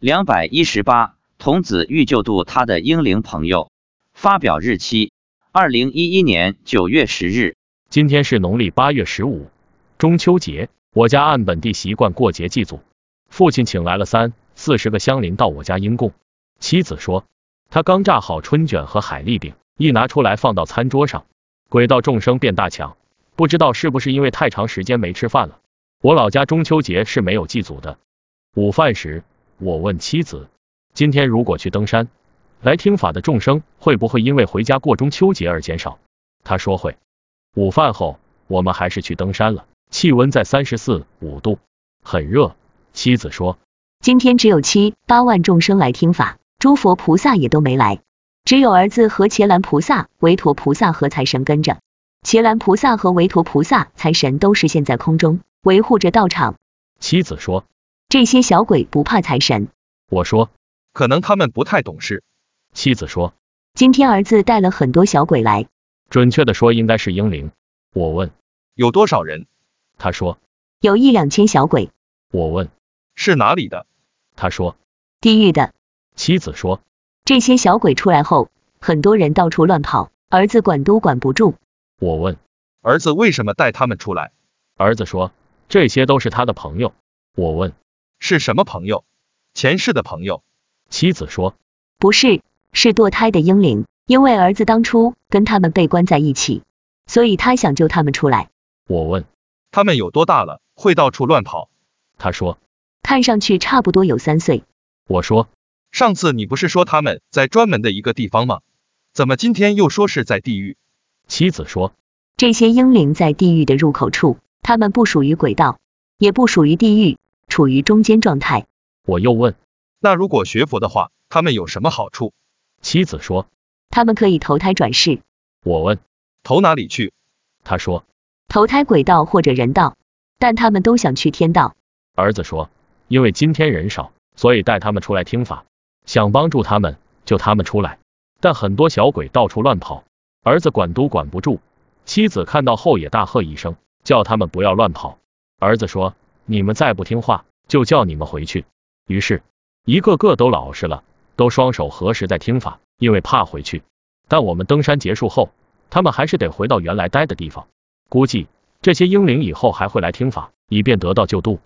两百一十八，童子欲救度他的英灵朋友。发表日期：二零一一年九月十日。今天是农历八月十五，中秋节。我家按本地习惯过节祭祖，父亲请来了三四十个乡邻到我家应供。妻子说，他刚炸好春卷和海蛎饼，一拿出来放到餐桌上，鬼道众生便大抢。不知道是不是因为太长时间没吃饭了。我老家中秋节是没有祭祖的。午饭时，我问妻子，今天如果去登山，来听法的众生会不会因为回家过中秋节而减少？他说会。午饭后，我们还是去登山了，气温在三十四五度，很热。妻子说，今天只有七八万众生来听法，诸佛菩萨也都没来，只有儿子和伽蓝菩萨、韦陀菩萨和财神跟着。伽蓝菩萨和韦陀菩萨、财神都是现在空中维护着道场。妻子说，这些小鬼不怕财神。我说，可能他们不太懂事。妻子说，今天儿子带了很多小鬼来，准确的说应该是英灵。我问，有多少人？他说，有一两千小鬼。我问，是哪里的？他说，地狱的。妻子说，这些小鬼出来后，很多人到处乱跑，儿子管都管不住。我问，儿子为什么带他们出来？儿子说，这些都是他的朋友。我问，是什么朋友？前世的朋友。妻子说，不是，是堕胎的婴灵，因为儿子当初跟他们被关在一起，所以他想救他们出来。我问，他们有多大了，会到处乱跑？他说，看上去差不多有三岁。我说，上次你不是说他们在专门的一个地方吗？怎么今天又说是在地狱？妻子说，这些婴灵在地狱的入口处，他们不属于轨道，也不属于地狱，处于中间状态。我又问，那如果学佛的话，他们有什么好处？妻子说，他们可以投胎转世。我问，投哪里去？他说，投胎鬼道或者人道，但他们都想去天道。儿子说，因为今天人少，所以带他们出来听法，想帮助他们，救他们出来，但很多小鬼到处乱跑。儿子管都管不住，妻子看到后也大喝一声，叫他们不要乱跑。儿子说：“你们再不听话，就叫你们回去。”于是，一个个都老实了，都双手合十在听法，因为怕回去。但我们登山结束后，他们还是得回到原来待的地方。估计这些英灵以后还会来听法，以便得到救度。